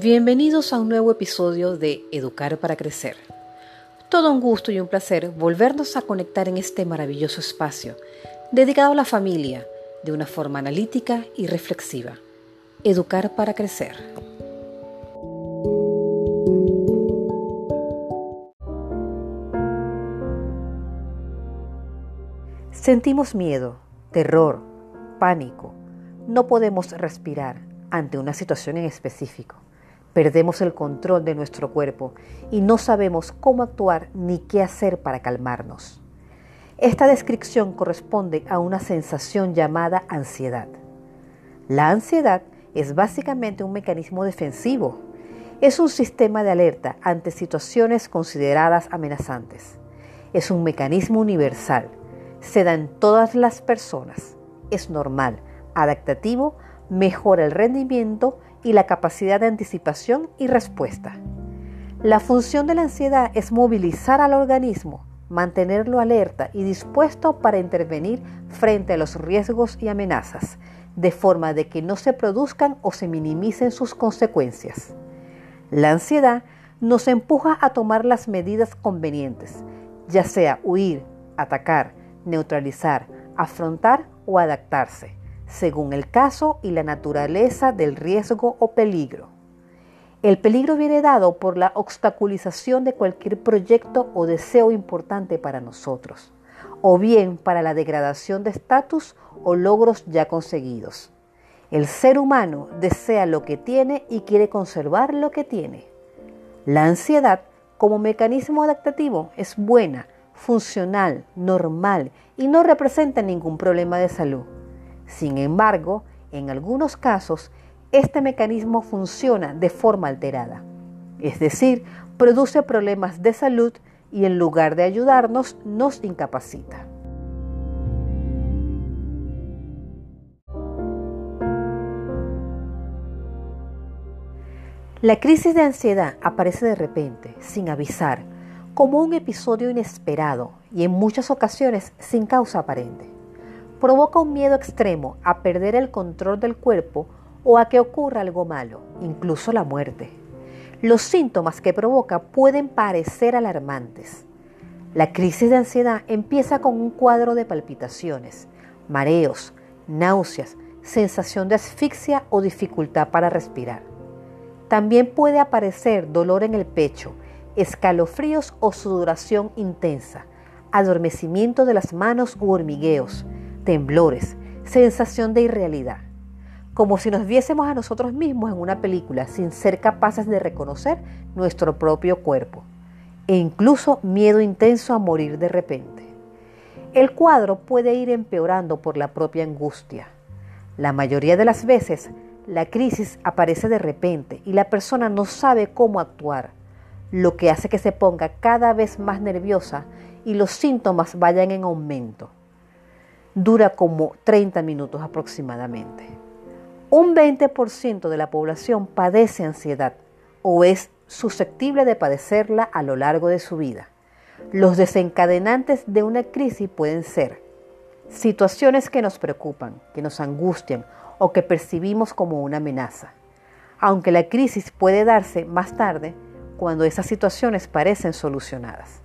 Bienvenidos a un nuevo episodio de Educar para Crecer. Todo un gusto y un placer volvernos a conectar en este maravilloso espacio dedicado a la familia de una forma analítica y reflexiva. Educar para Crecer. Sentimos miedo, terror, pánico. No podemos respirar ante una situación en específico. Perdemos el control de nuestro cuerpo y no sabemos cómo actuar ni qué hacer para calmarnos. Esta descripción corresponde a una sensación llamada ansiedad. La ansiedad es básicamente un mecanismo defensivo. Es un sistema de alerta ante situaciones consideradas amenazantes. Es un mecanismo universal. Se da en todas las personas. Es normal, adaptativo, mejora el rendimiento y la capacidad de anticipación y respuesta. La función de la ansiedad es movilizar al organismo, mantenerlo alerta y dispuesto para intervenir frente a los riesgos y amenazas, de forma de que no se produzcan o se minimicen sus consecuencias. La ansiedad nos empuja a tomar las medidas convenientes, ya sea huir, atacar, neutralizar, afrontar o adaptarse según el caso y la naturaleza del riesgo o peligro. El peligro viene dado por la obstaculización de cualquier proyecto o deseo importante para nosotros, o bien para la degradación de estatus o logros ya conseguidos. El ser humano desea lo que tiene y quiere conservar lo que tiene. La ansiedad, como mecanismo adaptativo, es buena, funcional, normal y no representa ningún problema de salud. Sin embargo, en algunos casos, este mecanismo funciona de forma alterada, es decir, produce problemas de salud y en lugar de ayudarnos, nos incapacita. La crisis de ansiedad aparece de repente, sin avisar, como un episodio inesperado y en muchas ocasiones sin causa aparente provoca un miedo extremo a perder el control del cuerpo o a que ocurra algo malo, incluso la muerte. Los síntomas que provoca pueden parecer alarmantes. La crisis de ansiedad empieza con un cuadro de palpitaciones, mareos, náuseas, sensación de asfixia o dificultad para respirar. También puede aparecer dolor en el pecho, escalofríos o sudoración intensa, adormecimiento de las manos u hormigueos, temblores, sensación de irrealidad, como si nos viésemos a nosotros mismos en una película sin ser capaces de reconocer nuestro propio cuerpo, e incluso miedo intenso a morir de repente. El cuadro puede ir empeorando por la propia angustia. La mayoría de las veces, la crisis aparece de repente y la persona no sabe cómo actuar, lo que hace que se ponga cada vez más nerviosa y los síntomas vayan en aumento dura como 30 minutos aproximadamente. Un 20% de la población padece ansiedad o es susceptible de padecerla a lo largo de su vida. Los desencadenantes de una crisis pueden ser situaciones que nos preocupan, que nos angustian o que percibimos como una amenaza. Aunque la crisis puede darse más tarde cuando esas situaciones parecen solucionadas.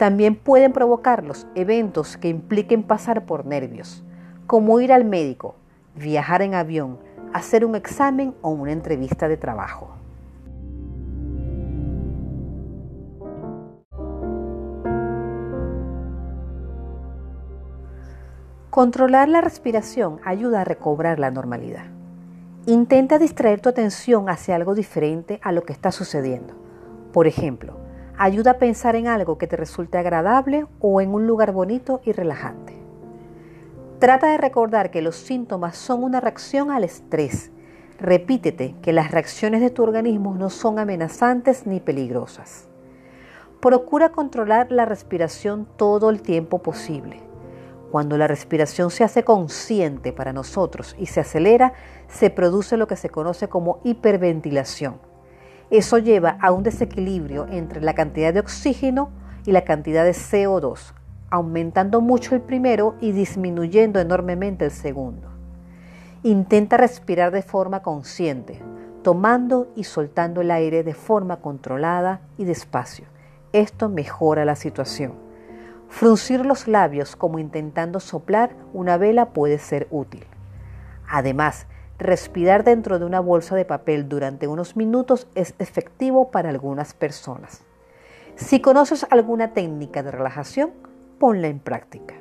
También pueden provocarlos eventos que impliquen pasar por nervios, como ir al médico, viajar en avión, hacer un examen o una entrevista de trabajo. Controlar la respiración ayuda a recobrar la normalidad. Intenta distraer tu atención hacia algo diferente a lo que está sucediendo. Por ejemplo, Ayuda a pensar en algo que te resulte agradable o en un lugar bonito y relajante. Trata de recordar que los síntomas son una reacción al estrés. Repítete que las reacciones de tu organismo no son amenazantes ni peligrosas. Procura controlar la respiración todo el tiempo posible. Cuando la respiración se hace consciente para nosotros y se acelera, se produce lo que se conoce como hiperventilación eso lleva a un desequilibrio entre la cantidad de oxígeno y la cantidad de CO2, aumentando mucho el primero y disminuyendo enormemente el segundo. Intenta respirar de forma consciente. tomando y soltando el aire de forma controlada y despacio. Esto mejora la situación. Fruncir los labios como intentando soplar una vela puede ser útil. Además, respirar dentro de una bolsa de papel durante unos minutos es efectivo para algunas personas. Si conoces alguna técnica de relajación, ponla en práctica.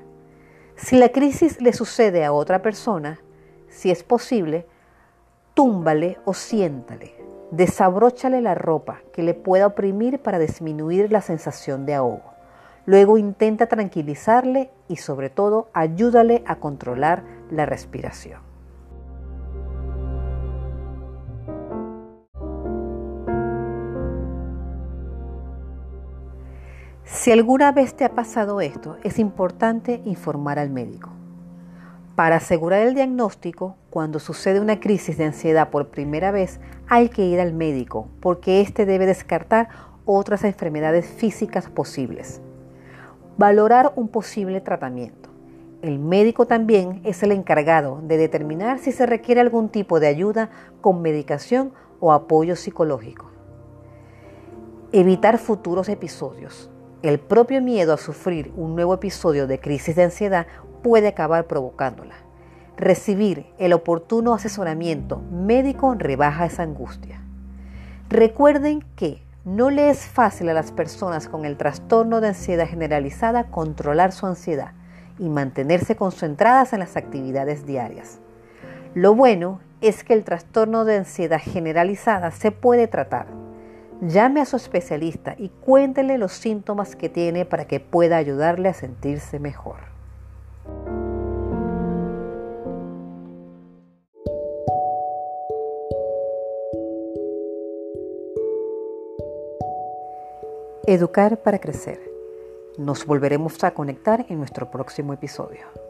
Si la crisis le sucede a otra persona, si es posible, túmbale o siéntale. Desabróchale la ropa que le pueda oprimir para disminuir la sensación de ahogo. Luego intenta tranquilizarle y sobre todo ayúdale a controlar la respiración. Si alguna vez te ha pasado esto, es importante informar al médico. Para asegurar el diagnóstico, cuando sucede una crisis de ansiedad por primera vez, hay que ir al médico porque éste debe descartar otras enfermedades físicas posibles. Valorar un posible tratamiento. El médico también es el encargado de determinar si se requiere algún tipo de ayuda con medicación o apoyo psicológico. Evitar futuros episodios. El propio miedo a sufrir un nuevo episodio de crisis de ansiedad puede acabar provocándola. Recibir el oportuno asesoramiento médico rebaja esa angustia. Recuerden que no le es fácil a las personas con el trastorno de ansiedad generalizada controlar su ansiedad y mantenerse concentradas en las actividades diarias. Lo bueno es que el trastorno de ansiedad generalizada se puede tratar Llame a su especialista y cuéntele los síntomas que tiene para que pueda ayudarle a sentirse mejor. Educar para crecer. Nos volveremos a conectar en nuestro próximo episodio.